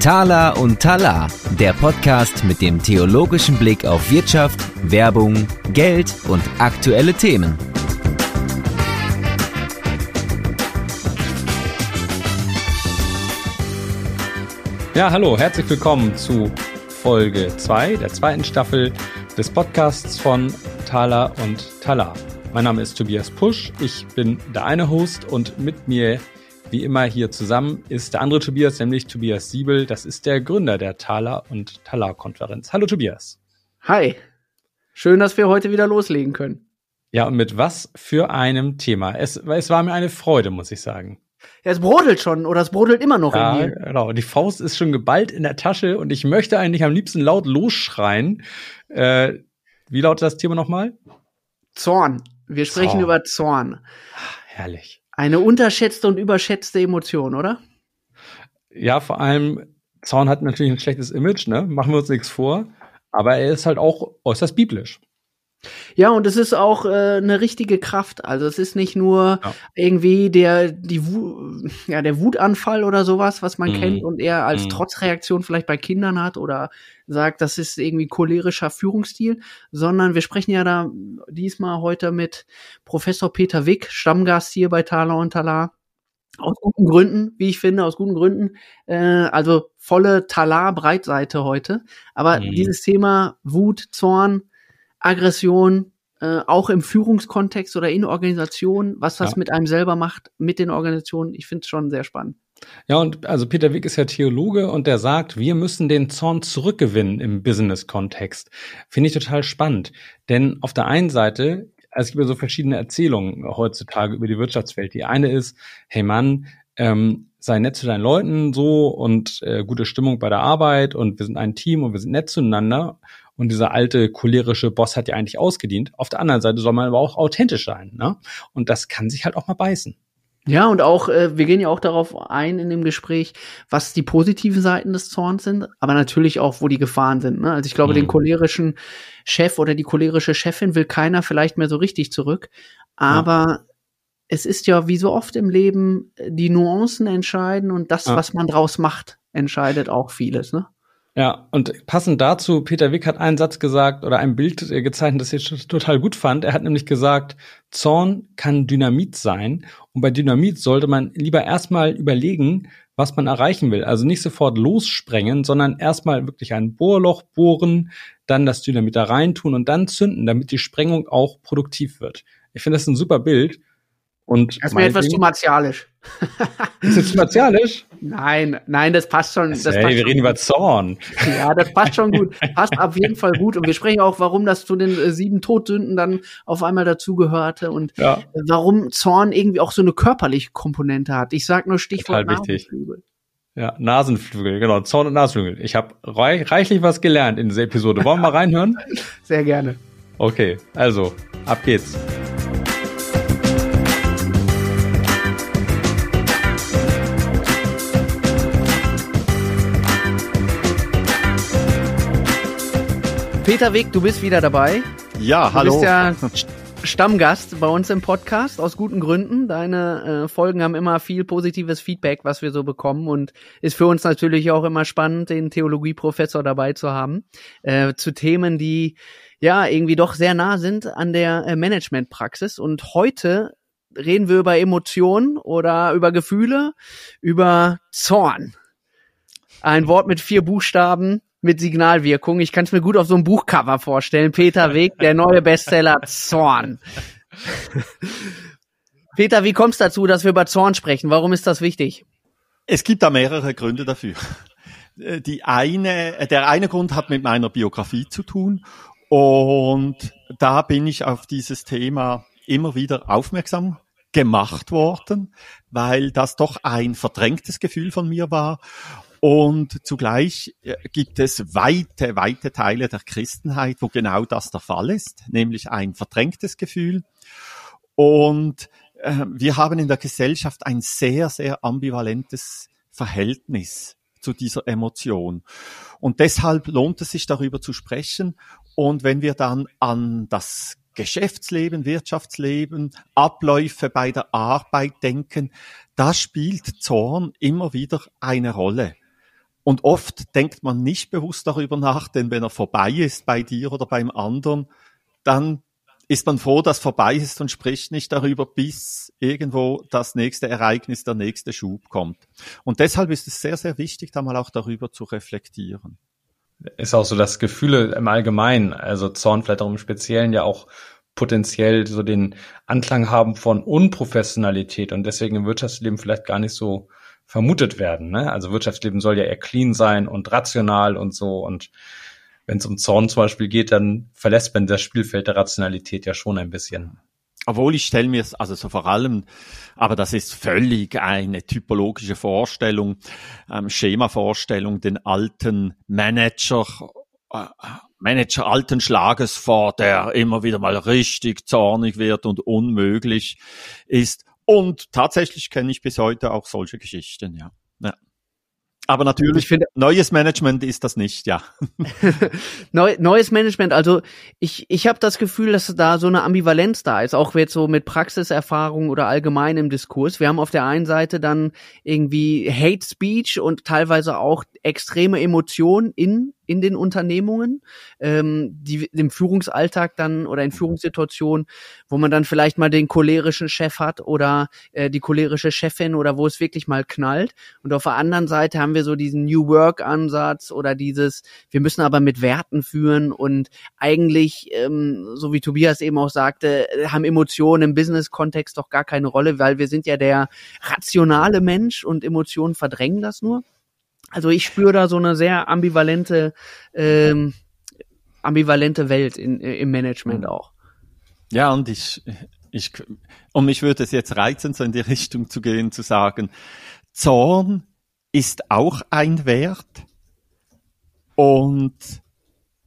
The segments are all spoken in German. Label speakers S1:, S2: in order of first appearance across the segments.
S1: Tala und Tala, der Podcast mit dem theologischen Blick auf Wirtschaft, Werbung, Geld und aktuelle Themen.
S2: Ja, hallo, herzlich willkommen zu Folge 2 der zweiten Staffel des Podcasts von Tala und Tala. Mein Name ist Tobias Pusch, ich bin der eine Host und mit mir wie immer hier zusammen ist der andere Tobias, nämlich Tobias Siebel. Das ist der Gründer der Thaler und Thaler Konferenz. Hallo Tobias.
S3: Hi. Schön, dass wir heute wieder loslegen können.
S2: Ja, und mit was für einem Thema. Es, es war mir eine Freude, muss ich sagen.
S3: Ja, es brodelt schon oder es brodelt immer noch
S2: ja,
S3: in mir.
S2: Genau, die Faust ist schon geballt in der Tasche und ich möchte eigentlich am liebsten laut losschreien. Äh, wie lautet das Thema nochmal?
S3: Zorn. Wir sprechen Zorn. über Zorn.
S2: Ach, herrlich.
S3: Eine unterschätzte und überschätzte Emotion, oder?
S2: Ja, vor allem, Zorn hat natürlich ein schlechtes Image, ne? Machen wir uns nichts vor. Aber er ist halt auch äußerst biblisch.
S3: Ja, und es ist auch äh, eine richtige Kraft. Also es ist nicht nur ja. irgendwie der, die, ja, der Wutanfall oder sowas, was man mhm. kennt und er als mhm. Trotzreaktion vielleicht bei Kindern hat oder sagt, das ist irgendwie cholerischer Führungsstil, sondern wir sprechen ja da diesmal heute mit Professor Peter Wick, Stammgast hier bei Thaler und Talar. Aus guten Gründen, wie ich finde, aus guten Gründen. Äh, also volle Talar-Breitseite heute. Aber mhm. dieses Thema Wut, Zorn, Aggression, äh, auch im Führungskontext oder in Organisationen, was das ja. mit einem selber macht, mit den Organisationen. Ich finde es schon sehr spannend.
S2: Ja, und also Peter Wick ist ja Theologe und der sagt, wir müssen den Zorn zurückgewinnen im Business-Kontext. Finde ich total spannend. Denn auf der einen Seite, also es gibt ja so verschiedene Erzählungen heutzutage über die Wirtschaftswelt. Die eine ist, hey Mann, ähm, sei nett zu deinen Leuten so und äh, gute Stimmung bei der Arbeit und wir sind ein Team und wir sind nett zueinander. Und dieser alte cholerische Boss hat ja eigentlich ausgedient. Auf der anderen Seite soll man aber auch authentisch sein. Ne? Und das kann sich halt auch mal beißen.
S3: Ja, und auch, äh, wir gehen ja auch darauf ein in dem Gespräch, was die positiven Seiten des Zorns sind, aber natürlich auch, wo die Gefahren sind. Ne? Also ich glaube, mhm. den cholerischen Chef oder die cholerische Chefin will keiner vielleicht mehr so richtig zurück. Aber ja. es ist ja wie so oft im Leben, die Nuancen entscheiden und das, ja. was man draus macht, entscheidet auch vieles. Ne?
S2: Ja, und passend dazu, Peter Wick hat einen Satz gesagt oder ein Bild äh, gezeichnet, das ich total gut fand. Er hat nämlich gesagt, Zorn kann Dynamit sein. Und bei Dynamit sollte man lieber erstmal überlegen, was man erreichen will. Also nicht sofort lossprengen, sondern erstmal wirklich ein Bohrloch bohren, dann das Dynamit da reintun und dann zünden, damit die Sprengung auch produktiv wird. Ich finde das ein super Bild. Und
S3: das ist mir etwas zu martialisch.
S2: ist das zu martialisch?
S3: Nein, nein, das passt schon. Das
S2: hey,
S3: passt
S2: wir reden über Zorn.
S3: Ja, das passt schon gut. Passt auf jeden Fall gut. Und wir sprechen auch, warum das zu den äh, sieben Todsünden dann auf einmal dazugehörte und ja. warum Zorn irgendwie auch so eine körperliche Komponente hat. Ich sag nur Stichwort
S2: Total Nasenflügel. Ja, Nasenflügel, genau, Zorn und Nasenflügel. Ich habe reich, reichlich was gelernt in dieser Episode. Wollen wir mal reinhören?
S3: Sehr gerne.
S2: Okay, also, ab geht's.
S3: Peter Weg, du bist wieder dabei.
S4: Ja, hallo.
S3: Du bist ja Stammgast bei uns im Podcast aus guten Gründen. Deine äh, Folgen haben immer viel positives Feedback, was wir so bekommen und ist für uns natürlich auch immer spannend, den Theologieprofessor dabei zu haben äh, zu Themen, die ja irgendwie doch sehr nah sind an der äh, Managementpraxis. Und heute reden wir über Emotionen oder über Gefühle, über Zorn. Ein Wort mit vier Buchstaben, mit Signalwirkung. Ich kann es mir gut auf so einem Buchcover vorstellen. Peter Weg, der neue Bestseller Zorn. Peter, wie kommst du dazu, dass wir über Zorn sprechen? Warum ist das wichtig?
S4: Es gibt da mehrere Gründe dafür. Die eine, der eine Grund hat mit meiner Biografie zu tun und da bin ich auf dieses Thema immer wieder aufmerksam gemacht worden, weil das doch ein verdrängtes Gefühl von mir war und zugleich äh, gibt es weite, weite Teile der Christenheit, wo genau das der Fall ist, nämlich ein verdrängtes Gefühl. Und äh, wir haben in der Gesellschaft ein sehr, sehr ambivalentes Verhältnis zu dieser Emotion. Und deshalb lohnt es sich darüber zu sprechen. Und wenn wir dann an das Geschäftsleben, Wirtschaftsleben, Abläufe bei der Arbeit denken, da spielt Zorn immer wieder eine Rolle. Und oft denkt man nicht bewusst darüber nach, denn wenn er vorbei ist bei dir oder beim anderen, dann ist man froh, dass vorbei ist und spricht nicht darüber, bis irgendwo das nächste Ereignis, der nächste Schub kommt. Und deshalb ist es sehr, sehr wichtig, da mal auch darüber zu reflektieren.
S2: Ist auch so, dass Gefühle im Allgemeinen, also Zorn vielleicht auch im Speziellen ja auch potenziell so den Anklang haben von Unprofessionalität und deswegen im Wirtschaftsleben vielleicht gar nicht so vermutet werden. Ne? Also Wirtschaftsleben soll ja eher clean sein und rational und so und wenn es um Zorn zum Beispiel geht, dann verlässt man das Spielfeld der Rationalität ja schon ein bisschen.
S4: Obwohl ich stelle mir es, also so vor allem, aber das ist völlig eine typologische Vorstellung, ähm, Schemavorstellung, den alten Manager, äh, Manager alten Schlages vor, der immer wieder mal richtig zornig wird und unmöglich ist. Und tatsächlich kenne ich bis heute auch solche Geschichten, ja. ja. Aber natürlich, ich finde, neues Management ist das nicht, ja.
S3: Neu, neues Management, also ich, ich habe das Gefühl, dass da so eine Ambivalenz da ist, auch jetzt so mit Praxiserfahrung oder allgemein im Diskurs. Wir haben auf der einen Seite dann irgendwie Hate Speech und teilweise auch extreme Emotionen in in den Unternehmungen, ähm, die im Führungsalltag dann oder in Führungssituationen, wo man dann vielleicht mal den cholerischen Chef hat oder äh, die cholerische Chefin oder wo es wirklich mal knallt. Und auf der anderen Seite haben wir so diesen New Work Ansatz oder dieses, wir müssen aber mit Werten führen und eigentlich, ähm, so wie Tobias eben auch sagte, haben Emotionen im Business-Kontext doch gar keine Rolle, weil wir sind ja der rationale Mensch und Emotionen verdrängen das nur. Also ich spüre da so eine sehr ambivalente, ähm, ambivalente Welt in, im Management mhm. auch.
S4: Ja, und ich, ich, und mich würde es jetzt reizen, so in die Richtung zu gehen, zu sagen, Zorn ist auch ein Wert und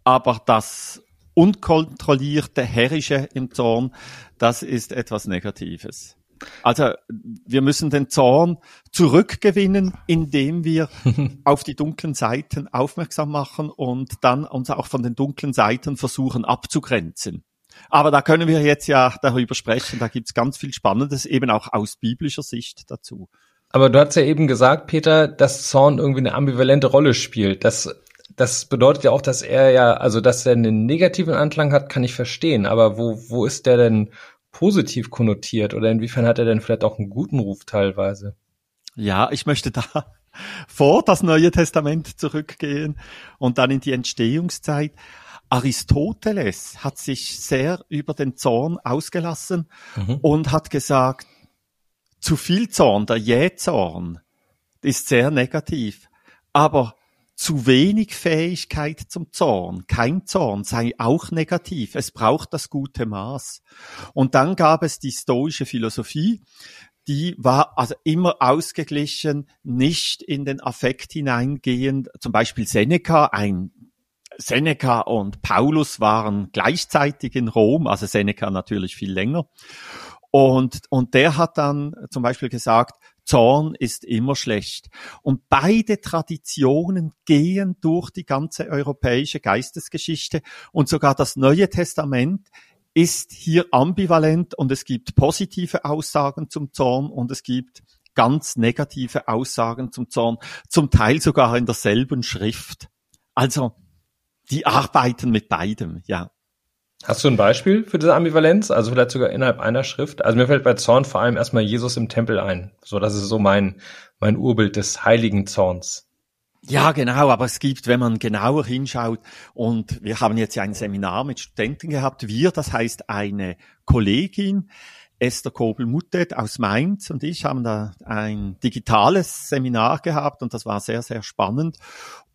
S4: aber das unkontrollierte, herrische im Zorn, das ist etwas Negatives. Also wir müssen den Zorn zurückgewinnen, indem wir auf die dunklen Seiten aufmerksam machen und dann uns auch von den dunklen Seiten versuchen abzugrenzen. Aber da können wir jetzt ja darüber sprechen. Da gibt's ganz viel Spannendes, eben auch aus biblischer Sicht dazu.
S2: Aber du hast ja eben gesagt, Peter, dass Zorn irgendwie eine ambivalente Rolle spielt. Das, das bedeutet ja auch, dass er ja, also dass er einen negativen Anklang hat, kann ich verstehen. Aber wo, wo ist der denn positiv konnotiert oder inwiefern hat er denn vielleicht auch einen guten Ruf teilweise?
S4: Ja, ich möchte da vor das Neue Testament zurückgehen und dann in die Entstehungszeit. Aristoteles hat sich sehr über den Zorn ausgelassen mhm. und hat gesagt, zu viel Zorn, der Jähzorn, ist sehr negativ. Aber zu wenig Fähigkeit zum Zorn, kein Zorn sei auch negativ. Es braucht das gute Maß. Und dann gab es die stoische Philosophie, die war also immer ausgeglichen, nicht in den Affekt hineingehend. Zum Beispiel Seneca, ein Seneca und Paulus waren gleichzeitig in Rom, also Seneca natürlich viel länger. Und, und der hat dann zum Beispiel gesagt, Zorn ist immer schlecht. Und beide Traditionen gehen durch die ganze europäische Geistesgeschichte und sogar das Neue Testament ist hier ambivalent und es gibt positive Aussagen zum Zorn und es gibt ganz negative Aussagen zum Zorn, zum Teil sogar in derselben Schrift. Also, die arbeiten mit beidem, ja.
S2: Hast du ein Beispiel für diese Ambivalenz? Also vielleicht sogar innerhalb einer Schrift? Also mir fällt bei Zorn vor allem erstmal Jesus im Tempel ein. So, das ist so mein, mein Urbild des heiligen Zorns.
S4: Ja, genau, aber es gibt, wenn man genauer hinschaut, und wir haben jetzt ja ein Seminar mit Studenten gehabt, wir, das heißt eine Kollegin, Esther Kobel-Muttet aus Mainz und ich haben da ein digitales Seminar gehabt und das war sehr, sehr spannend.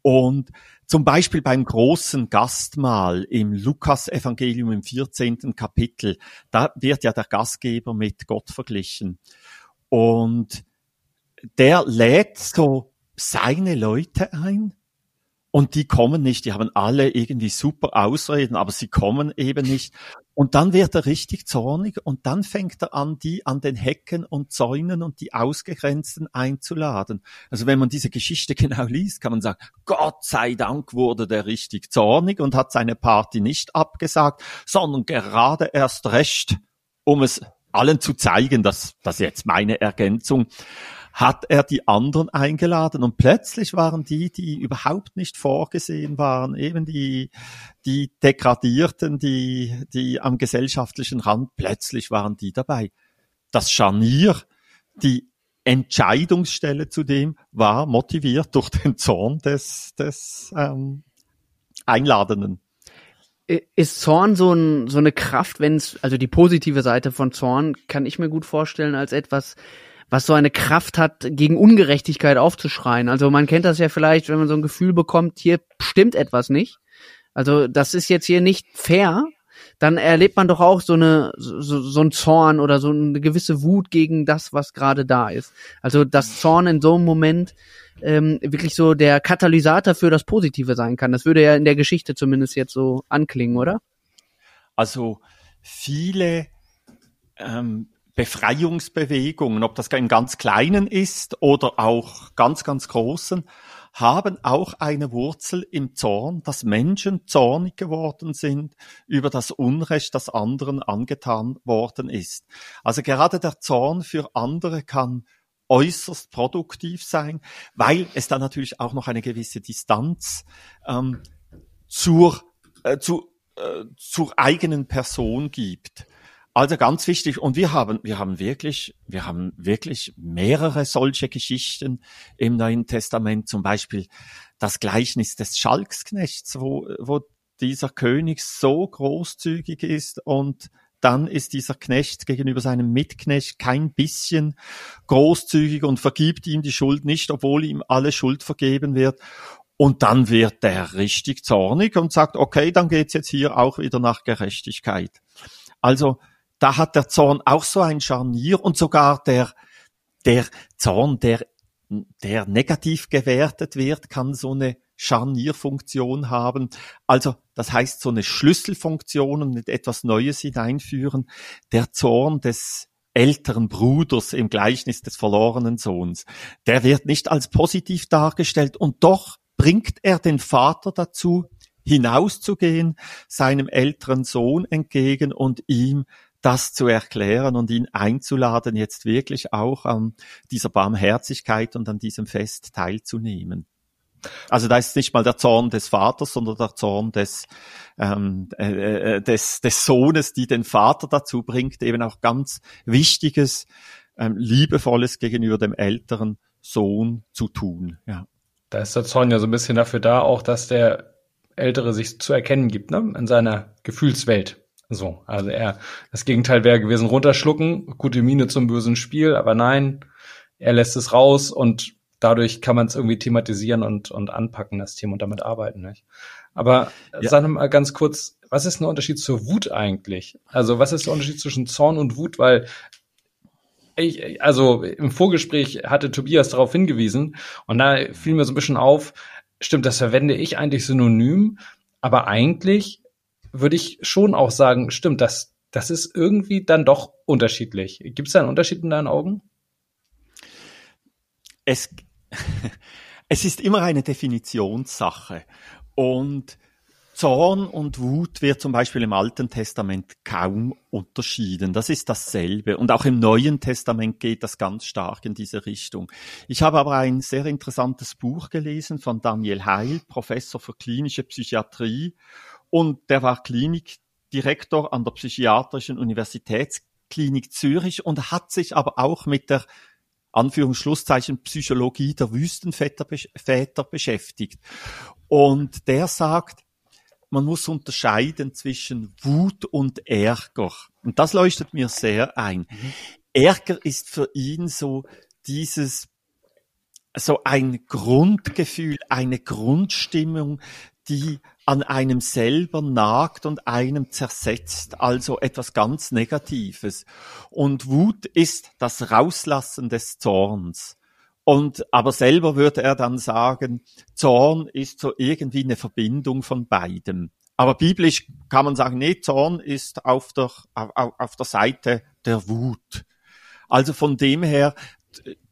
S4: Und zum Beispiel beim großen Gastmahl im Lukas-Evangelium im 14. Kapitel, da wird ja der Gastgeber mit Gott verglichen. Und der lädt so seine Leute ein und die kommen nicht, die haben alle irgendwie super Ausreden, aber sie kommen eben nicht. Und dann wird er richtig zornig und dann fängt er an, die an den Hecken und Zäunen und die Ausgegrenzten einzuladen. Also wenn man diese Geschichte genau liest, kann man sagen, Gott sei Dank wurde der richtig zornig und hat seine Party nicht abgesagt, sondern gerade erst recht, um es allen zu zeigen, dass das jetzt meine Ergänzung, hat er die anderen eingeladen und plötzlich waren die, die überhaupt nicht vorgesehen waren, eben die, die Degradierten, die, die am gesellschaftlichen Rand, plötzlich waren die dabei. Das Scharnier, die Entscheidungsstelle zudem war motiviert durch den Zorn des, des ähm, Einladenden.
S3: Ist Zorn so, ein, so eine Kraft, wenn es, also die positive Seite von Zorn, kann ich mir gut vorstellen, als etwas, was so eine Kraft hat, gegen Ungerechtigkeit aufzuschreien. Also man kennt das ja vielleicht, wenn man so ein Gefühl bekommt, hier stimmt etwas nicht. Also das ist jetzt hier nicht fair. Dann erlebt man doch auch so eine so, so ein Zorn oder so eine gewisse Wut gegen das, was gerade da ist. Also das Zorn in so einem Moment ähm, wirklich so der Katalysator für das Positive sein kann. Das würde ja in der Geschichte zumindest jetzt so anklingen, oder?
S4: Also viele ähm, Befreiungsbewegungen, ob das im ganz Kleinen ist oder auch ganz, ganz Großen, haben auch eine Wurzel im Zorn, dass Menschen zornig geworden sind über das Unrecht, das anderen angetan worden ist. Also gerade der Zorn für andere kann äußerst produktiv sein, weil es dann natürlich auch noch eine gewisse Distanz ähm, zur, äh, zu, äh, zur eigenen Person gibt. Also ganz wichtig. Und wir haben, wir haben wirklich, wir haben wirklich mehrere solche Geschichten im Neuen Testament. Zum Beispiel das Gleichnis des Schalksknechts, wo, wo dieser König so großzügig ist und dann ist dieser Knecht gegenüber seinem Mitknecht kein bisschen großzügig und vergibt ihm die Schuld nicht, obwohl ihm alle Schuld vergeben wird. Und dann wird der richtig zornig und sagt, okay, dann geht's jetzt hier auch wieder nach Gerechtigkeit. Also da hat der Zorn auch so ein Scharnier und sogar der, der Zorn, der, der negativ gewertet wird, kann so eine Scharnierfunktion haben. Also, das heißt, so eine Schlüsselfunktion und etwas Neues hineinführen. Der Zorn des älteren Bruders im Gleichnis des verlorenen Sohns, der wird nicht als positiv dargestellt und doch bringt er den Vater dazu, hinauszugehen, seinem älteren Sohn entgegen und ihm das zu erklären und ihn einzuladen, jetzt wirklich auch an dieser Barmherzigkeit und an diesem Fest teilzunehmen. Also da ist nicht mal der Zorn des Vaters, sondern der Zorn des, ähm, äh, äh, des, des Sohnes, die den Vater dazu bringt, eben auch ganz Wichtiges, ähm, Liebevolles gegenüber dem älteren Sohn zu tun. Ja.
S2: Da ist der Zorn ja so ein bisschen dafür da, auch dass der Ältere sich zu erkennen gibt, ne? in seiner Gefühlswelt. So, also er, das Gegenteil wäre gewesen, runterschlucken, gute Miene zum bösen Spiel, aber nein, er lässt es raus und dadurch kann man es irgendwie thematisieren und, und anpacken, das Thema und damit arbeiten, nicht? Aber ja. sag mal ganz kurz, was ist der Unterschied zur Wut eigentlich? Also, was ist der Unterschied zwischen Zorn und Wut? Weil ich, also im Vorgespräch hatte Tobias darauf hingewiesen und da fiel mir so ein bisschen auf, stimmt, das verwende ich eigentlich synonym, aber eigentlich würde ich schon auch sagen, stimmt, das, das ist irgendwie dann doch unterschiedlich. Gibt es da einen Unterschied in deinen Augen?
S4: Es, es ist immer eine Definitionssache. Und Zorn und Wut wird zum Beispiel im Alten Testament kaum unterschieden. Das ist dasselbe. Und auch im Neuen Testament geht das ganz stark in diese Richtung. Ich habe aber ein sehr interessantes Buch gelesen von Daniel Heil, Professor für klinische Psychiatrie und der war Klinikdirektor an der Psychiatrischen Universitätsklinik Zürich und hat sich aber auch mit der Anführungsschlusszeichen Psychologie der Wüstenväter Väter beschäftigt. Und der sagt, man muss unterscheiden zwischen Wut und Ärger. Und das leuchtet mir sehr ein. Mhm. Ärger ist für ihn so dieses, so ein Grundgefühl, eine Grundstimmung, die an einem selber nagt und einem zersetzt, also etwas ganz Negatives. Und Wut ist das Rauslassen des Zorns. Und, aber selber würde er dann sagen, Zorn ist so irgendwie eine Verbindung von beidem. Aber biblisch kann man sagen, nee, Zorn ist auf der, auf, auf der Seite der Wut. Also von dem her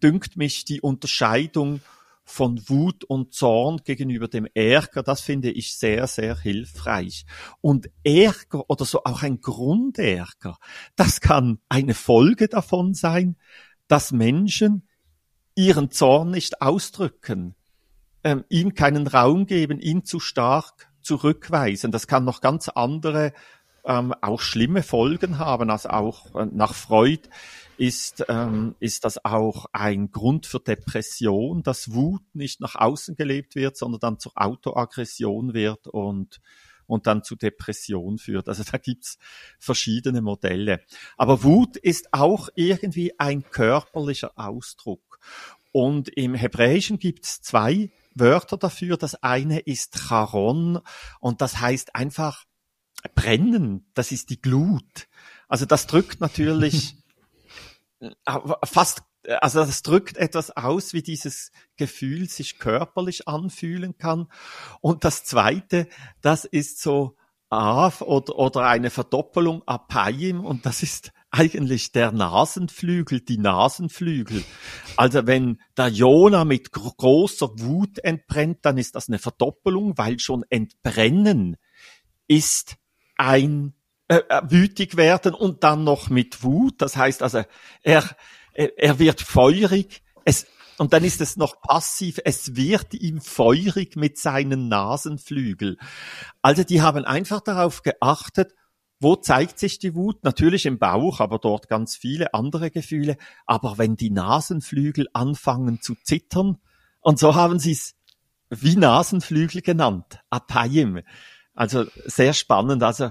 S4: dünkt mich die Unterscheidung von Wut und Zorn gegenüber dem Ärger, das finde ich sehr, sehr hilfreich. Und Ärger oder so auch ein Grundärger, das kann eine Folge davon sein, dass Menschen ihren Zorn nicht ausdrücken, ähm, ihm keinen Raum geben, ihn zu stark zurückweisen. Das kann noch ganz andere, ähm, auch schlimme Folgen haben, also auch äh, nach Freud ist, ähm, ist das auch ein Grund für Depression, dass Wut nicht nach außen gelebt wird, sondern dann zur Autoaggression wird und, und dann zu Depression führt. Also da gibt's verschiedene Modelle. Aber Wut ist auch irgendwie ein körperlicher Ausdruck. Und im Hebräischen gibt's zwei Wörter dafür. Das eine ist Charon und das heißt einfach brennen. Das ist die Glut. Also das drückt natürlich fast, also das drückt etwas aus, wie dieses Gefühl sich körperlich anfühlen kann. Und das zweite, das ist so Av oder, oder eine Verdoppelung Apayim und das ist eigentlich der Nasenflügel, die Nasenflügel. Also wenn der Jona mit großer Wut entbrennt, dann ist das eine Verdoppelung, weil schon entbrennen ist ein äh, äh, wütig werden und dann noch mit Wut. Das heißt also, er, er wird feurig. Es, und dann ist es noch passiv. Es wird ihm feurig mit seinen Nasenflügel. Also die haben einfach darauf geachtet, wo zeigt sich die Wut? Natürlich im Bauch, aber dort ganz viele andere Gefühle. Aber wenn die Nasenflügel anfangen zu zittern, und so haben sie es wie Nasenflügel genannt, Apayim. Also sehr spannend. Also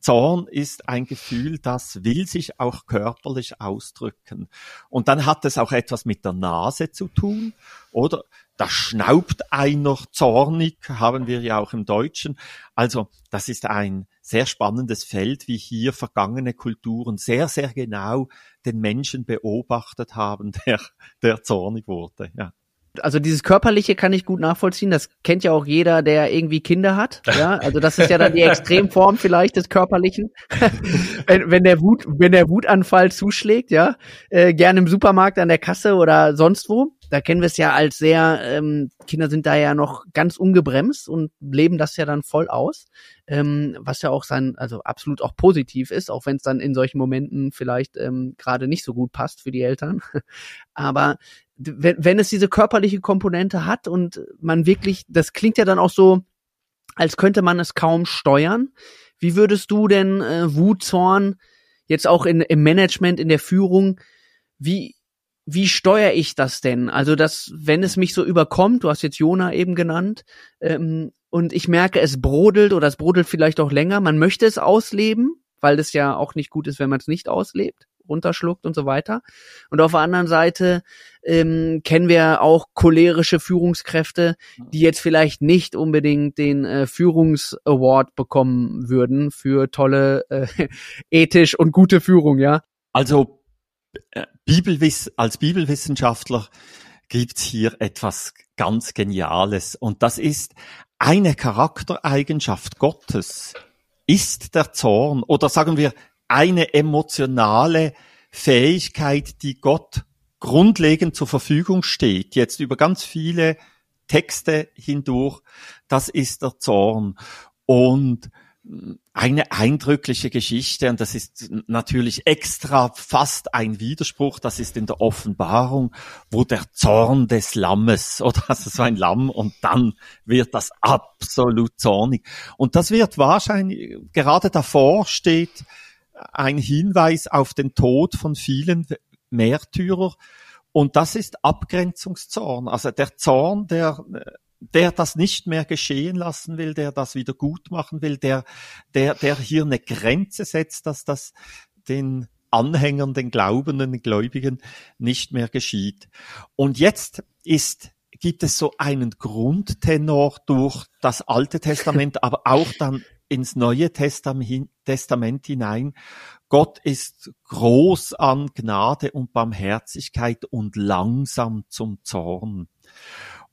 S4: Zorn ist ein Gefühl, das will sich auch körperlich ausdrücken. Und dann hat es auch etwas mit der Nase zu tun, oder? Da schnaubt einer zornig, haben wir ja auch im Deutschen. Also, das ist ein sehr spannendes Feld, wie hier vergangene Kulturen sehr, sehr genau den Menschen beobachtet haben, der, der zornig wurde, ja
S3: also dieses körperliche kann ich gut nachvollziehen. Das kennt ja auch jeder, der irgendwie Kinder hat. Ja, also das ist ja dann die Extremform vielleicht des körperlichen. wenn, wenn der Wut, wenn der Wutanfall zuschlägt, ja, äh, gerne im Supermarkt an der Kasse oder sonst wo. Da kennen wir es ja als sehr, ähm, Kinder sind da ja noch ganz ungebremst und leben das ja dann voll aus, ähm, was ja auch sein, also absolut auch positiv ist, auch wenn es dann in solchen Momenten vielleicht ähm, gerade nicht so gut passt für die Eltern. Aber wenn, wenn es diese körperliche Komponente hat und man wirklich, das klingt ja dann auch so, als könnte man es kaum steuern. Wie würdest du denn äh, Wut, Zorn jetzt auch in, im Management, in der Führung, wie, wie steuere ich das denn? Also, dass, wenn es mich so überkommt, du hast jetzt Jona eben genannt, ähm, und ich merke, es brodelt oder es brodelt vielleicht auch länger, man möchte es ausleben, weil es ja auch nicht gut ist, wenn man es nicht auslebt runterschluckt und so weiter. Und auf der anderen Seite ähm, kennen wir auch cholerische Führungskräfte, die jetzt vielleicht nicht unbedingt den äh, Führungsaward bekommen würden für tolle äh, ethisch und gute Führung, ja.
S4: Also äh, Bibelwiss als Bibelwissenschaftler gibt's hier etwas ganz Geniales und das ist eine Charaktereigenschaft Gottes ist der Zorn oder sagen wir eine emotionale Fähigkeit, die Gott grundlegend zur Verfügung steht, jetzt über ganz viele Texte hindurch, das ist der Zorn. Und eine eindrückliche Geschichte, und das ist natürlich extra fast ein Widerspruch, das ist in der Offenbarung, wo der Zorn des Lammes, oder also so ein Lamm, und dann wird das absolut zornig. Und das wird wahrscheinlich, gerade davor steht, ein Hinweis auf den Tod von vielen Märtyrer. Und das ist Abgrenzungszorn. Also der Zorn, der, der das nicht mehr geschehen lassen will, der das wieder gut machen will, der, der, der hier eine Grenze setzt, dass das den Anhängern, den Glaubenden, den Gläubigen nicht mehr geschieht. Und jetzt ist gibt es so einen Grundtenor durch das Alte Testament, aber auch dann ins Neue Testament hinein. Gott ist groß an Gnade und Barmherzigkeit und langsam zum Zorn.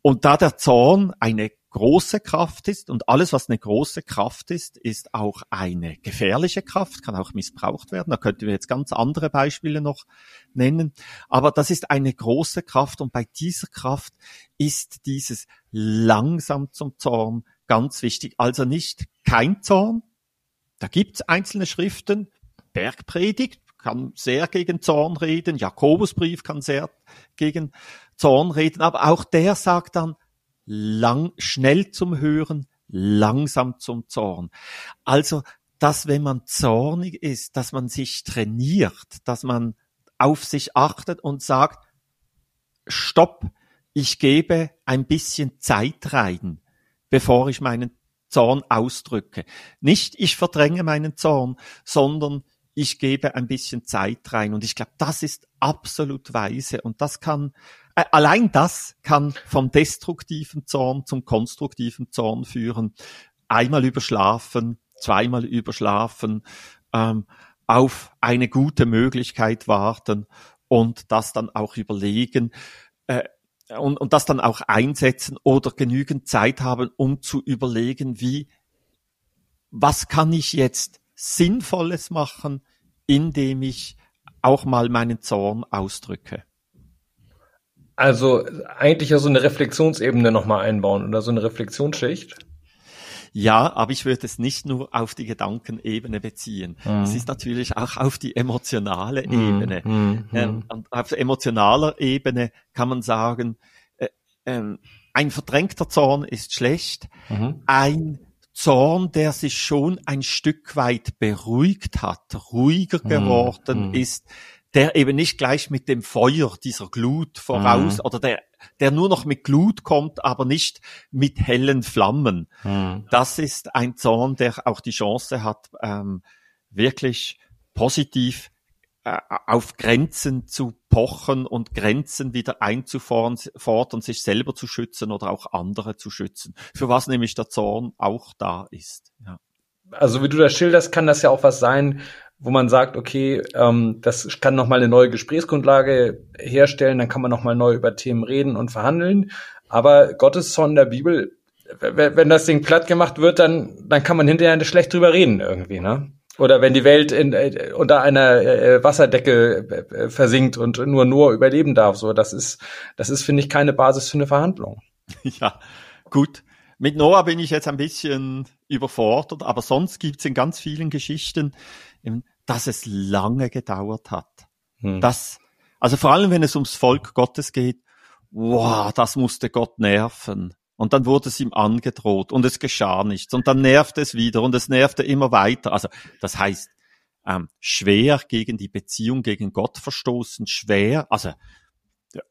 S4: Und da der Zorn eine große Kraft ist und alles, was eine große Kraft ist, ist auch eine gefährliche Kraft, kann auch missbraucht werden. Da könnten wir jetzt ganz andere Beispiele noch nennen. Aber das ist eine große Kraft und bei dieser Kraft ist dieses langsam zum Zorn ganz wichtig. Also nicht kein Zorn. Da gibt's einzelne Schriften, Bergpredigt kann sehr gegen Zorn reden, Jakobusbrief kann sehr gegen Zorn reden, aber auch der sagt dann, lang, schnell zum Hören, langsam zum Zorn. Also, dass wenn man zornig ist, dass man sich trainiert, dass man auf sich achtet und sagt, stopp, ich gebe ein bisschen Zeit rein, bevor ich meinen Zorn ausdrücke. Nicht ich verdränge meinen Zorn, sondern ich gebe ein bisschen Zeit rein. Und ich glaube, das ist absolut weise und das kann äh, allein das kann vom destruktiven Zorn zum konstruktiven Zorn führen. Einmal überschlafen, zweimal überschlafen, ähm, auf eine gute Möglichkeit warten und das dann auch überlegen äh, und, und das dann auch einsetzen oder genügend Zeit haben, um zu überlegen, wie, was kann ich jetzt Sinnvolles machen, indem ich auch mal meinen Zorn ausdrücke.
S5: Also eigentlich ja so eine Reflexionsebene nochmal einbauen oder so eine Reflexionsschicht.
S4: Ja, aber ich würde es nicht nur auf die Gedankenebene beziehen. Mhm. Es ist natürlich auch auf die emotionale mhm. Ebene. Mhm. Ähm, auf emotionaler Ebene kann man sagen, äh, äh, ein verdrängter Zorn ist schlecht. Mhm. Ein Zorn, der sich schon ein Stück weit beruhigt hat, ruhiger mhm. geworden ist, der eben nicht gleich mit dem Feuer dieser Glut voraus mhm. oder der, der nur noch mit Glut kommt, aber nicht mit hellen Flammen. Mhm. Das ist ein Zorn, der auch die Chance hat, ähm, wirklich positiv äh, auf Grenzen zu pochen und Grenzen wieder einzufordern, sich selber zu schützen oder auch andere zu schützen. Für was nämlich der Zorn auch da ist. Ja.
S5: Also wie du das schilderst, kann das ja auch was sein, wo man sagt, okay, ähm, das kann nochmal eine neue Gesprächsgrundlage herstellen, dann kann man nochmal neu über Themen reden und verhandeln. Aber Gottes Zorn der Bibel, wenn das Ding platt gemacht wird, dann, dann kann man hinterher schlecht drüber reden irgendwie, ne? Oder wenn die Welt in, äh, unter einer äh, Wasserdecke äh, versinkt und nur nur überleben darf, so das ist, das ist finde ich keine Basis für eine Verhandlung.
S4: Ja, gut. Mit Noah bin ich jetzt ein bisschen überfordert, aber sonst gibt's in ganz vielen Geschichten dass es lange gedauert hat. Hm. Das, also vor allem, wenn es ums Volk Gottes geht, wow, das musste Gott nerven. Und dann wurde es ihm angedroht und es geschah nichts. Und dann nervt es wieder und es nervte immer weiter. Also das heißt, ähm, schwer gegen die Beziehung gegen Gott verstoßen, schwer, also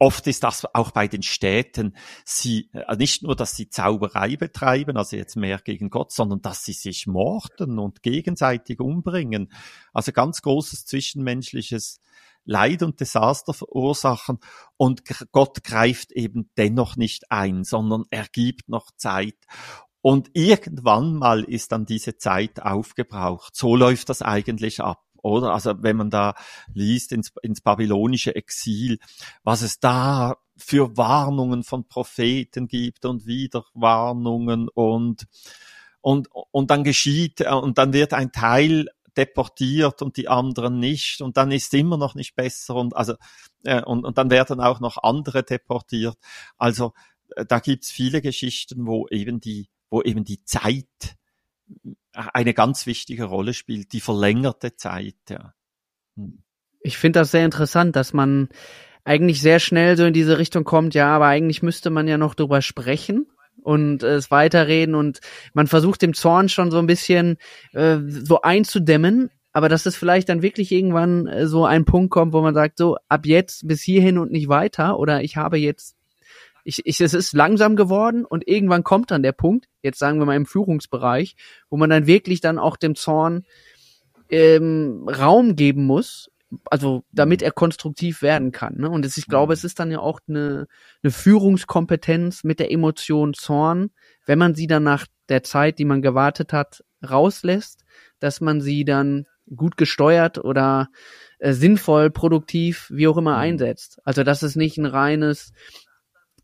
S4: Oft ist das auch bei den Städten, sie, äh, nicht nur, dass sie Zauberei betreiben, also jetzt mehr gegen Gott, sondern dass sie sich morden und gegenseitig umbringen. Also ganz großes zwischenmenschliches Leid und Desaster verursachen und Gott greift eben dennoch nicht ein, sondern er gibt noch Zeit. Und irgendwann mal ist dann diese Zeit aufgebraucht. So läuft das eigentlich ab oder? Also wenn man da liest ins, ins babylonische Exil, was es da für Warnungen von Propheten gibt und Wiederwarnungen und und und dann geschieht äh, und dann wird ein Teil deportiert und die anderen nicht und dann ist immer noch nicht besser und also äh, und, und dann werden auch noch andere deportiert. Also äh, da gibt's viele Geschichten, wo eben die wo eben die Zeit eine ganz wichtige Rolle spielt, die verlängerte Zeit. Ja.
S3: Hm. Ich finde das sehr interessant, dass man eigentlich sehr schnell so in diese Richtung kommt, ja, aber eigentlich müsste man ja noch drüber sprechen und äh, es weiterreden und man versucht dem Zorn schon so ein bisschen äh, so einzudämmen, aber dass es vielleicht dann wirklich irgendwann äh, so ein Punkt kommt, wo man sagt, so ab jetzt bis hierhin und nicht weiter oder ich habe jetzt ich, ich, es ist langsam geworden und irgendwann kommt dann der Punkt, jetzt sagen wir mal im Führungsbereich, wo man dann wirklich dann auch dem Zorn ähm, Raum geben muss, also damit er konstruktiv werden kann. Ne? Und es, ich glaube, es ist dann ja auch eine, eine Führungskompetenz mit der Emotion Zorn, wenn man sie dann nach der Zeit, die man gewartet hat, rauslässt, dass man sie dann gut gesteuert oder äh, sinnvoll, produktiv, wie auch immer mhm. einsetzt. Also dass es nicht ein reines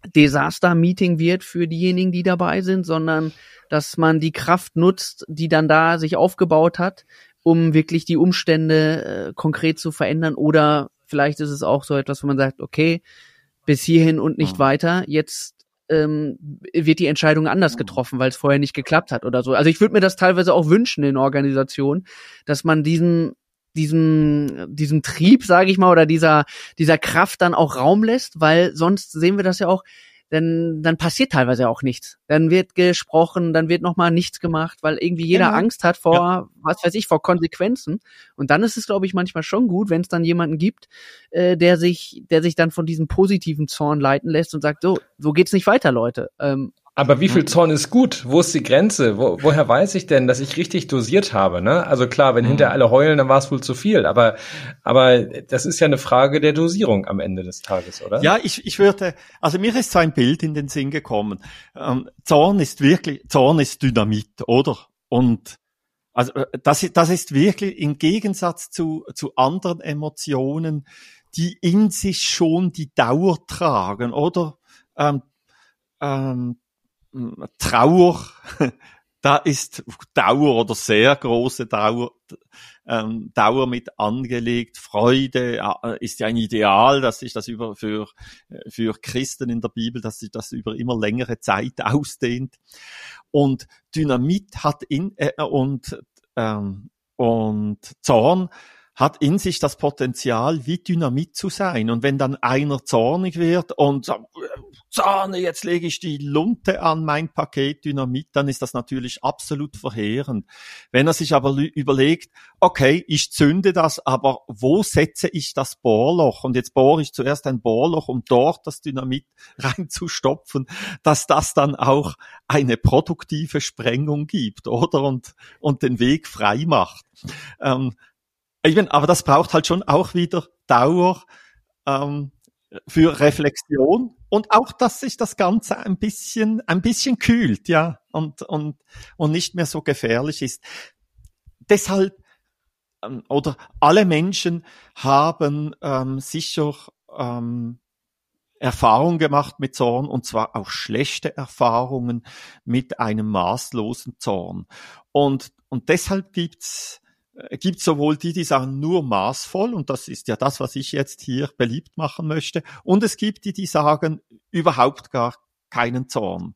S3: Desaster-Meeting wird für diejenigen, die dabei sind, sondern dass man die Kraft nutzt, die dann da sich aufgebaut hat, um wirklich die Umstände äh, konkret zu verändern. Oder vielleicht ist es auch so etwas, wo man sagt, okay, bis hierhin und nicht mhm. weiter. Jetzt ähm, wird die Entscheidung anders getroffen, weil es vorher nicht geklappt hat oder so. Also ich würde mir das teilweise auch wünschen in Organisationen, dass man diesen diesem diesem Trieb, sage ich mal, oder dieser dieser Kraft dann auch Raum lässt, weil sonst sehen wir das ja auch, dann, dann passiert teilweise auch nichts. Dann wird gesprochen, dann wird nochmal nichts gemacht, weil irgendwie jeder genau. Angst hat vor, ja. was weiß ich, vor Konsequenzen. Und dann ist es, glaube ich, manchmal schon gut, wenn es dann jemanden gibt, äh, der sich, der sich dann von diesem positiven Zorn leiten lässt und sagt, so, so geht's nicht weiter, Leute. Ähm,
S5: aber wie viel Zorn ist gut? Wo ist die Grenze? Wo, woher weiß ich denn, dass ich richtig dosiert habe? Ne? Also klar, wenn mhm. hinter alle heulen, dann war es wohl zu viel. Aber, aber das ist ja eine Frage der Dosierung am Ende des Tages, oder?
S4: Ja, ich, ich würde, also mir ist so ein Bild in den Sinn gekommen. Ähm, Zorn ist wirklich, Zorn ist Dynamit, oder? Und also äh, das, das ist wirklich im Gegensatz zu, zu anderen Emotionen, die in sich schon die Dauer tragen, oder? Ähm, ähm, Trauer, da ist Dauer oder sehr große Dauer, ähm, Dauer mit angelegt. Freude äh, ist ja ein Ideal, dass sich das über für für Christen in der Bibel, dass sich das über immer längere Zeit ausdehnt. Und Dynamit hat in äh, und ähm, und Zorn hat in sich das Potenzial, wie Dynamit zu sein. Und wenn dann einer zornig wird und sagt, Zahne, jetzt lege ich die Lunte an mein Paket Dynamit, dann ist das natürlich absolut verheerend. Wenn er sich aber überlegt, okay, ich zünde das, aber wo setze ich das Bohrloch? Und jetzt bohre ich zuerst ein Bohrloch, um dort das Dynamit reinzustopfen, dass das dann auch eine produktive Sprengung gibt, oder? Und, und den Weg frei macht. Ähm, meine, aber das braucht halt schon auch wieder Dauer, ähm, für Reflexion und auch, dass sich das Ganze ein bisschen, ein bisschen kühlt, ja, und, und, und nicht mehr so gefährlich ist. Deshalb, ähm, oder alle Menschen haben ähm, sicher ähm, Erfahrungen gemacht mit Zorn und zwar auch schlechte Erfahrungen mit einem maßlosen Zorn. Und, und deshalb gibt's gibt sowohl die, die sagen nur maßvoll, und das ist ja das, was ich jetzt hier beliebt machen möchte, und es gibt die, die sagen überhaupt gar keinen Zorn.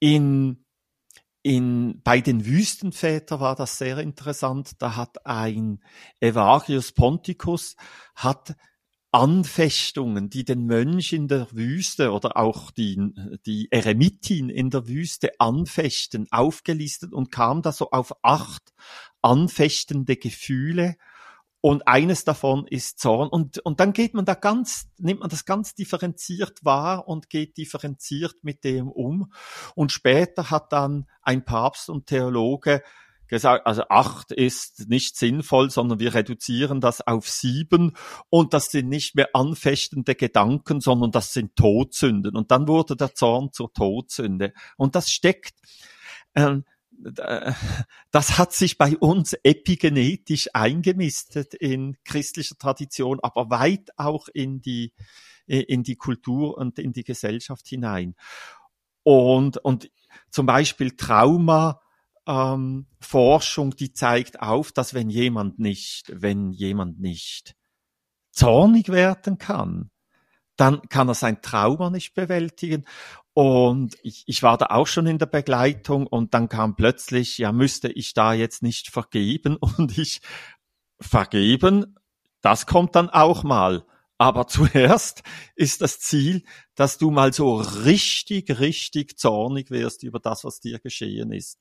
S4: In, in, bei den Wüstenvätern war das sehr interessant. Da hat ein Evarius Ponticus hat Anfechtungen, die den Mönch in der Wüste oder auch die, die Eremitin in der Wüste anfechten, aufgelistet und kam da so auf acht anfechtende Gefühle. Und eines davon ist Zorn. Und, und dann geht man da ganz, nimmt man das ganz differenziert wahr und geht differenziert mit dem um. Und später hat dann ein Papst und Theologe gesagt, also acht ist nicht sinnvoll, sondern wir reduzieren das auf sieben und das sind nicht mehr anfechtende Gedanken, sondern das sind Todsünden. Und dann wurde der Zorn zur Todsünde. Und das steckt, ähm, das hat sich bei uns epigenetisch eingemistet in christlicher Tradition, aber weit auch in die, in die Kultur und in die Gesellschaft hinein. Und, und zum Beispiel Trauma, ähm, Forschung, die zeigt auf, dass wenn jemand nicht, wenn jemand nicht zornig werden kann, dann kann er sein Trauma nicht bewältigen. Und ich, ich war da auch schon in der Begleitung und dann kam plötzlich, ja, müsste ich da jetzt nicht vergeben und ich vergeben, das kommt dann auch mal. Aber zuerst ist das Ziel, dass du mal so richtig, richtig zornig wirst über das, was dir geschehen ist.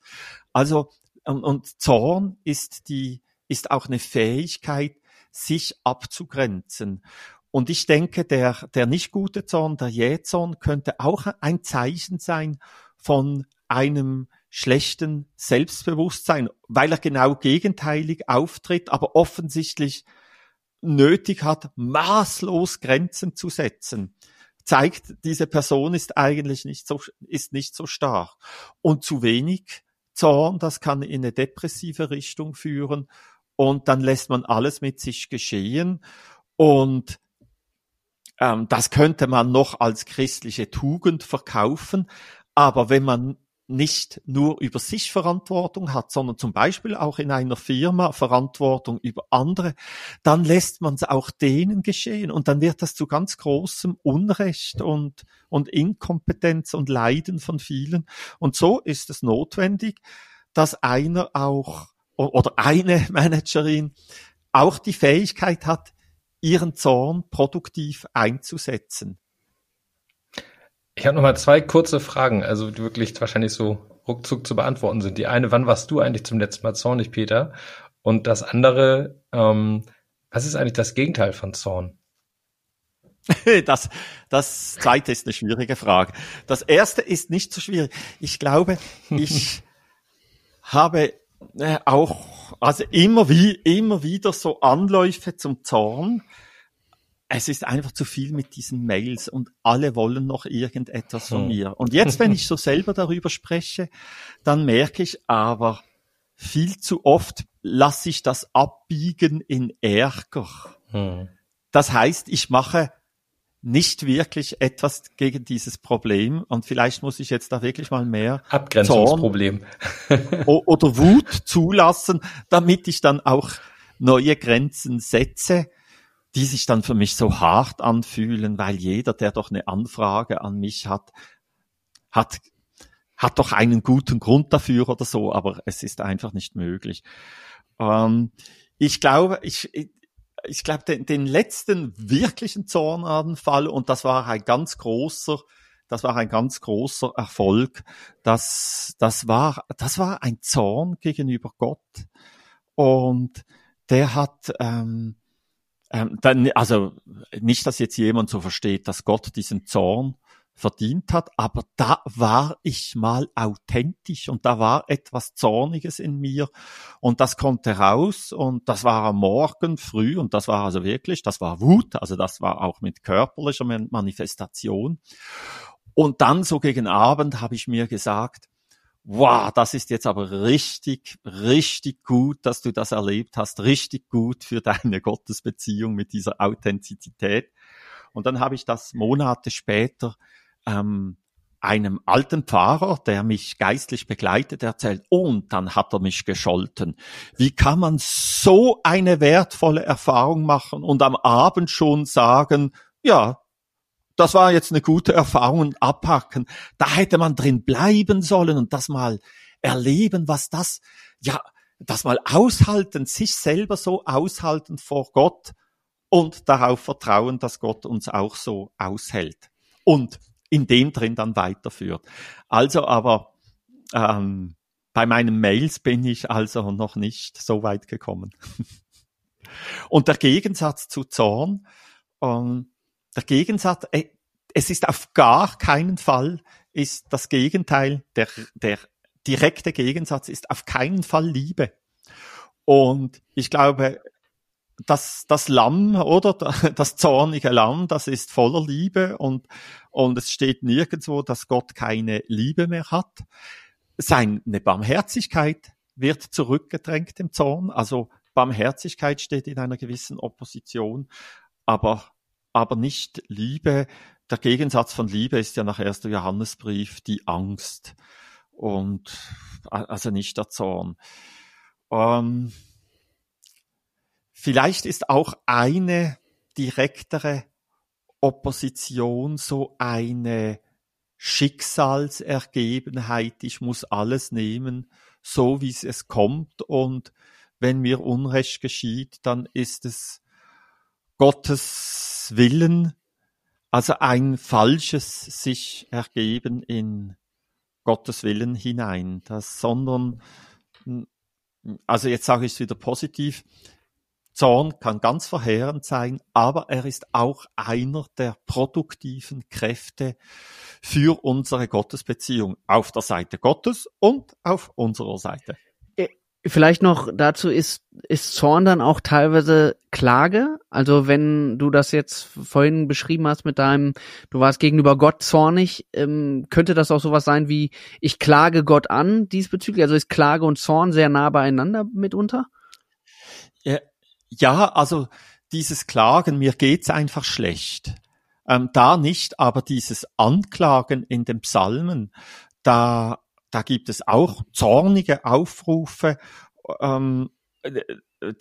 S4: Also, und, und Zorn ist die, ist auch eine Fähigkeit, sich abzugrenzen. Und ich denke, der, der nicht gute Zorn, der Jähzorn könnte auch ein Zeichen sein von einem schlechten Selbstbewusstsein, weil er genau gegenteilig auftritt, aber offensichtlich nötig hat, maßlos Grenzen zu setzen, zeigt, diese Person ist eigentlich nicht so, ist nicht so stark. Und zu wenig Zorn, das kann in eine depressive Richtung führen. Und dann lässt man alles mit sich geschehen. Und ähm, das könnte man noch als christliche Tugend verkaufen. Aber wenn man nicht nur über sich Verantwortung hat, sondern zum Beispiel auch in einer Firma Verantwortung über andere, dann lässt man es auch denen geschehen und dann wird das zu ganz großem Unrecht und, und Inkompetenz und Leiden von vielen. Und so ist es notwendig, dass einer auch oder eine Managerin auch die Fähigkeit hat, ihren Zorn produktiv einzusetzen.
S5: Ich habe noch mal zwei kurze Fragen, also die wirklich wahrscheinlich so ruckzuck zu beantworten sind. Die eine, wann warst du eigentlich zum letzten Mal zornig, Peter? Und das andere, ähm, was ist eigentlich das Gegenteil von Zorn?
S4: Das, das zweite ist eine schwierige Frage. Das erste ist nicht so schwierig. Ich glaube, ich habe äh, auch, also immer wie, immer wieder so Anläufe zum Zorn es ist einfach zu viel mit diesen Mails und alle wollen noch irgendetwas von hm. mir. Und jetzt, wenn ich so selber darüber spreche, dann merke ich aber, viel zu oft lasse ich das abbiegen in Ärger. Hm. Das heißt, ich mache nicht wirklich etwas gegen dieses Problem und vielleicht muss ich jetzt da wirklich mal mehr
S5: Abgrenzungsproblem
S4: oder Wut zulassen, damit ich dann auch neue Grenzen setze die sich dann für mich so hart anfühlen, weil jeder, der doch eine Anfrage an mich hat, hat, hat doch einen guten Grund dafür oder so, aber es ist einfach nicht möglich. Ähm, ich glaube, ich, ich glaube, den, den letzten wirklichen Zornanfall, und das war ein ganz großer, das war ein ganz großer Erfolg. Das, das war, das war ein Zorn gegenüber Gott. Und der hat, ähm, ähm, dann, also nicht, dass jetzt jemand so versteht, dass Gott diesen Zorn verdient hat, aber da war ich mal authentisch und da war etwas Zorniges in mir und das konnte raus und das war am Morgen früh und das war also wirklich, das war Wut, also das war auch mit körperlicher Manifestation. Und dann so gegen Abend habe ich mir gesagt, wow, das ist jetzt aber richtig, richtig gut, dass du das erlebt hast, richtig gut für deine Gottesbeziehung mit dieser Authentizität. Und dann habe ich das Monate später ähm, einem alten Pfarrer, der mich geistlich begleitet, erzählt, und dann hat er mich gescholten. Wie kann man so eine wertvolle Erfahrung machen und am Abend schon sagen, ja, das war jetzt eine gute Erfahrung und abhacken. Da hätte man drin bleiben sollen und das mal erleben, was das, ja, das mal aushalten, sich selber so aushalten vor Gott und darauf vertrauen, dass Gott uns auch so aushält und in dem drin dann weiterführt. Also aber ähm, bei meinen Mails bin ich also noch nicht so weit gekommen. und der Gegensatz zu Zorn, ähm, der Gegensatz, äh, es ist auf gar keinen Fall, ist das Gegenteil, der, der direkte Gegensatz ist auf keinen Fall Liebe. Und ich glaube, das, das Lamm, oder? Das zornige Lamm, das ist voller Liebe und, und es steht nirgendwo, dass Gott keine Liebe mehr hat. Seine Barmherzigkeit wird zurückgedrängt im Zorn. Also Barmherzigkeit steht in einer gewissen Opposition, aber aber nicht Liebe. Der Gegensatz von Liebe ist ja nach 1. Johannesbrief die Angst und also nicht der Zorn. Ähm, vielleicht ist auch eine direktere Opposition so eine Schicksalsergebenheit. Ich muss alles nehmen, so wie es kommt. Und wenn mir Unrecht geschieht, dann ist es Gottes Willen, also ein falsches sich ergeben in Gottes Willen hinein, das, sondern, also jetzt sage ich es wieder positiv, Zorn kann ganz verheerend sein, aber er ist auch einer der produktiven Kräfte für unsere Gottesbeziehung auf der Seite Gottes und auf unserer Seite.
S3: Vielleicht noch dazu ist, ist Zorn dann auch teilweise Klage? Also wenn du das jetzt vorhin beschrieben hast mit deinem, du warst gegenüber Gott zornig, ähm, könnte das auch sowas sein wie, ich klage Gott an diesbezüglich? Also ist Klage und Zorn sehr nah beieinander mitunter?
S4: Ja, also dieses Klagen, mir geht's einfach schlecht. Ähm, da nicht, aber dieses Anklagen in den Psalmen, da da gibt es auch zornige Aufrufe. Ähm,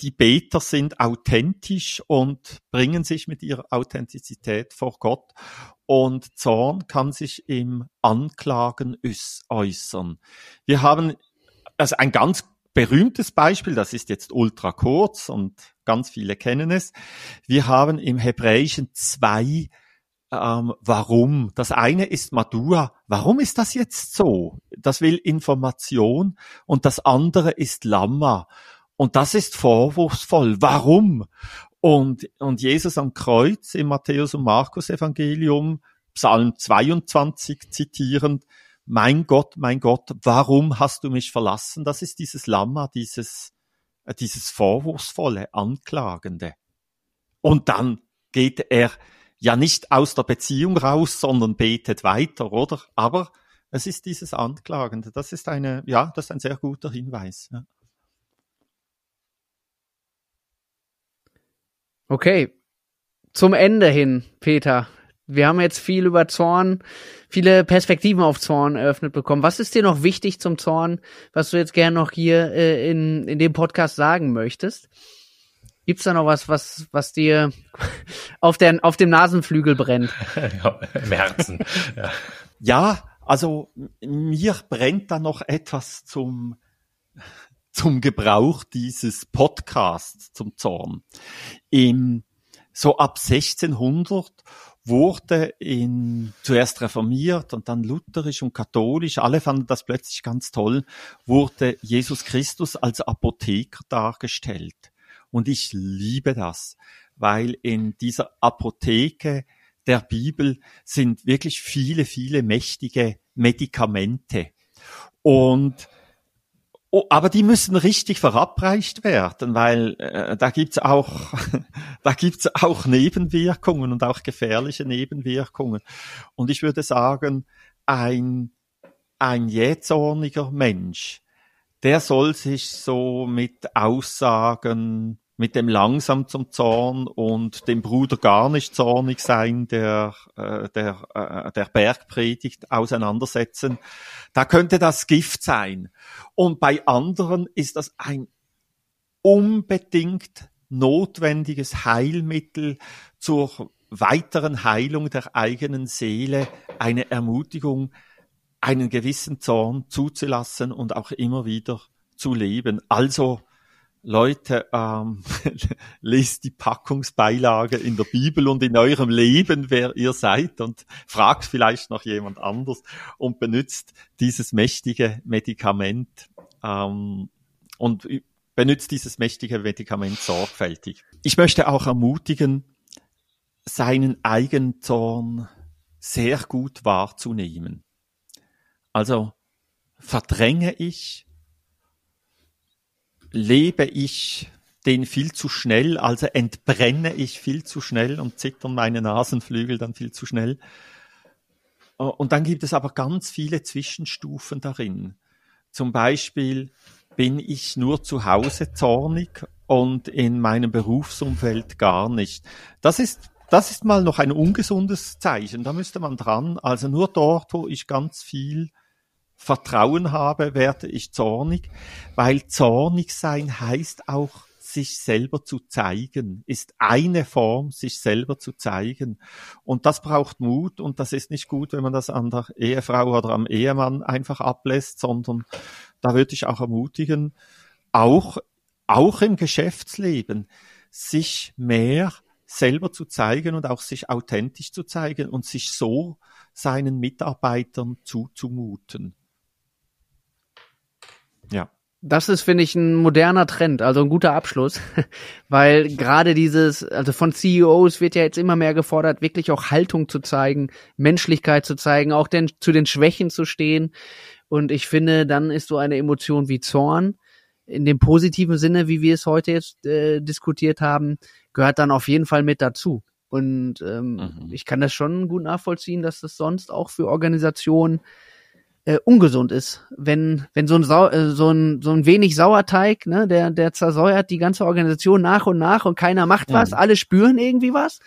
S4: die Beter sind authentisch und bringen sich mit ihrer Authentizität vor Gott. Und Zorn kann sich im Anklagen äußern. Wir haben also ein ganz berühmtes Beispiel, das ist jetzt ultra kurz und ganz viele kennen es. Wir haben im Hebräischen zwei ähm, warum. Das eine ist Madua. Warum ist das jetzt so? Das will Information. Und das andere ist Lama. Und das ist vorwurfsvoll. Warum? Und, und Jesus am Kreuz im Matthäus und Markus Evangelium, Psalm 22 zitierend, mein Gott, mein Gott, warum hast du mich verlassen? Das ist dieses Lama, dieses, äh, dieses vorwurfsvolle, anklagende. Und dann geht er ja nicht aus der Beziehung raus, sondern betet weiter, oder? Aber es ist dieses Anklagende. Das ist eine, ja, das ist ein sehr guter Hinweis. Ja.
S3: Okay. Zum Ende hin, Peter. Wir haben jetzt viel über Zorn, viele Perspektiven auf Zorn eröffnet bekommen. Was ist dir noch wichtig zum Zorn, was du jetzt gerne noch hier äh, in, in dem Podcast sagen möchtest? Gibt's da noch was, was, was dir auf, der, auf dem Nasenflügel brennt?
S5: ja, Im Herzen.
S4: ja. ja, also mir brennt da noch etwas zum, zum Gebrauch dieses Podcasts zum Zorn. Im, so ab 1600 wurde in, zuerst reformiert und dann lutherisch und katholisch, alle fanden das plötzlich ganz toll, wurde Jesus Christus als Apotheker dargestellt. Und ich liebe das, weil in dieser Apotheke der Bibel sind wirklich viele, viele mächtige Medikamente. Und Oh, aber die müssen richtig verabreicht werden, weil äh, da gibt's auch da gibt's auch Nebenwirkungen und auch gefährliche Nebenwirkungen. Und ich würde sagen, ein ein jähzorniger Mensch, der soll sich so mit Aussagen mit dem langsam zum Zorn und dem Bruder gar nicht zornig sein, der, äh, der, äh, der Bergpredigt auseinandersetzen. Da könnte das Gift sein. Und bei anderen ist das ein unbedingt notwendiges Heilmittel zur weiteren Heilung der eigenen Seele, eine Ermutigung, einen gewissen Zorn zuzulassen und auch immer wieder zu leben. Also Leute, ähm, lest die Packungsbeilage in der Bibel und in eurem Leben, wer ihr seid und fragt vielleicht noch jemand anders und benutzt dieses mächtige Medikament ähm, und benutzt dieses mächtige Medikament sorgfältig. Ich möchte auch ermutigen, seinen eigenen Zorn sehr gut wahrzunehmen. Also verdränge ich lebe ich den viel zu schnell, also entbrenne ich viel zu schnell und zittern meine Nasenflügel dann viel zu schnell. Und dann gibt es aber ganz viele Zwischenstufen darin. Zum Beispiel bin ich nur zu Hause zornig und in meinem Berufsumfeld gar nicht. Das ist, das ist mal noch ein ungesundes Zeichen. Da müsste man dran. Also nur dort, wo ich ganz viel Vertrauen habe, werde ich zornig, weil zornig sein heißt auch, sich selber zu zeigen, ist eine Form, sich selber zu zeigen. Und das braucht Mut und das ist nicht gut, wenn man das an der Ehefrau oder am Ehemann einfach ablässt, sondern da würde ich auch ermutigen, auch, auch im Geschäftsleben, sich mehr selber zu zeigen und auch sich authentisch zu zeigen und sich so seinen Mitarbeitern zuzumuten. Ja.
S3: Das ist, finde ich, ein moderner Trend, also ein guter Abschluss, weil gerade dieses, also von CEOs wird ja jetzt immer mehr gefordert, wirklich auch Haltung zu zeigen, Menschlichkeit zu zeigen, auch den, zu den Schwächen zu stehen. Und ich finde, dann ist so eine Emotion wie Zorn in dem positiven Sinne, wie wir es heute jetzt äh, diskutiert haben, gehört dann auf jeden Fall mit dazu. Und ähm, mhm. ich kann das schon gut nachvollziehen, dass das sonst auch für Organisationen äh, ungesund ist, wenn wenn so ein Sau äh, so ein so ein wenig Sauerteig, ne, der der zersäuert die ganze Organisation nach und nach und keiner macht was, alle spüren irgendwie was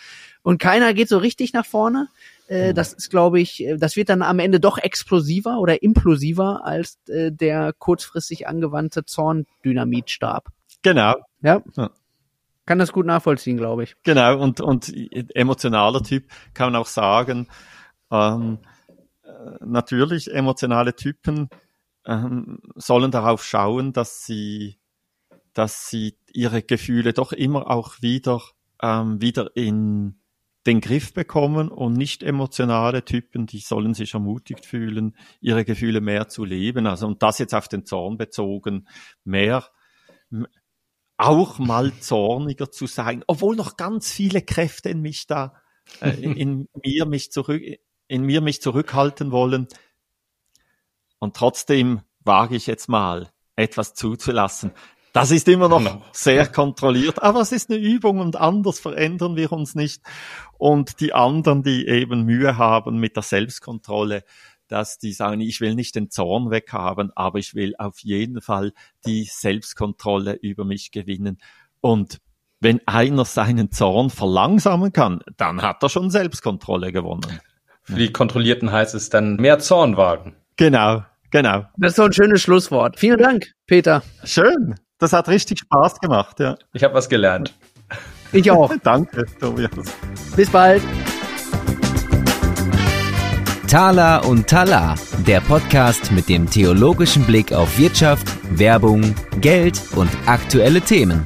S3: und keiner geht so richtig nach vorne. Äh. Das ist, glaube ich, äh, das wird dann am Ende doch explosiver oder implosiver als äh, der kurzfristig angewandte Zorndynamitsstab.
S4: Genau.
S3: Ja. ja. Kann das gut nachvollziehen, glaube ich.
S4: Genau, und, und emotionaler Typ kann man auch sagen, ähm, natürlich emotionale Typen ähm, sollen darauf schauen, dass sie, dass sie ihre Gefühle doch immer auch wieder, ähm, wieder in den Griff bekommen und nicht emotionale Typen, die sollen sich ermutigt fühlen, ihre Gefühle mehr zu leben. Also, und das jetzt auf den Zorn bezogen, mehr, auch mal zorniger zu sein, obwohl noch ganz viele Kräfte in mich da, äh, in, in mir mich zurück, in mir mich zurückhalten wollen. Und trotzdem wage ich jetzt mal, etwas zuzulassen. Das ist immer noch genau. sehr kontrolliert, aber es ist eine Übung und anders verändern wir uns nicht. Und die anderen, die eben Mühe haben mit der Selbstkontrolle, dass die sagen, ich will nicht den Zorn weghaben, aber ich will auf jeden Fall die Selbstkontrolle über mich gewinnen. Und wenn einer seinen Zorn verlangsamen kann, dann hat er schon Selbstkontrolle gewonnen.
S5: Für die Kontrollierten heißt es dann mehr Zorn wagen.
S4: Genau, genau.
S3: Das ist so ein schönes Schlusswort. Vielen Dank, Peter.
S4: Schön. Das hat richtig Spaß gemacht, ja.
S5: Ich habe was gelernt.
S3: Ich auch.
S4: Danke, Tobias.
S3: Bis bald.
S1: Tala und Tala, der Podcast mit dem theologischen Blick auf Wirtschaft, Werbung, Geld und aktuelle Themen.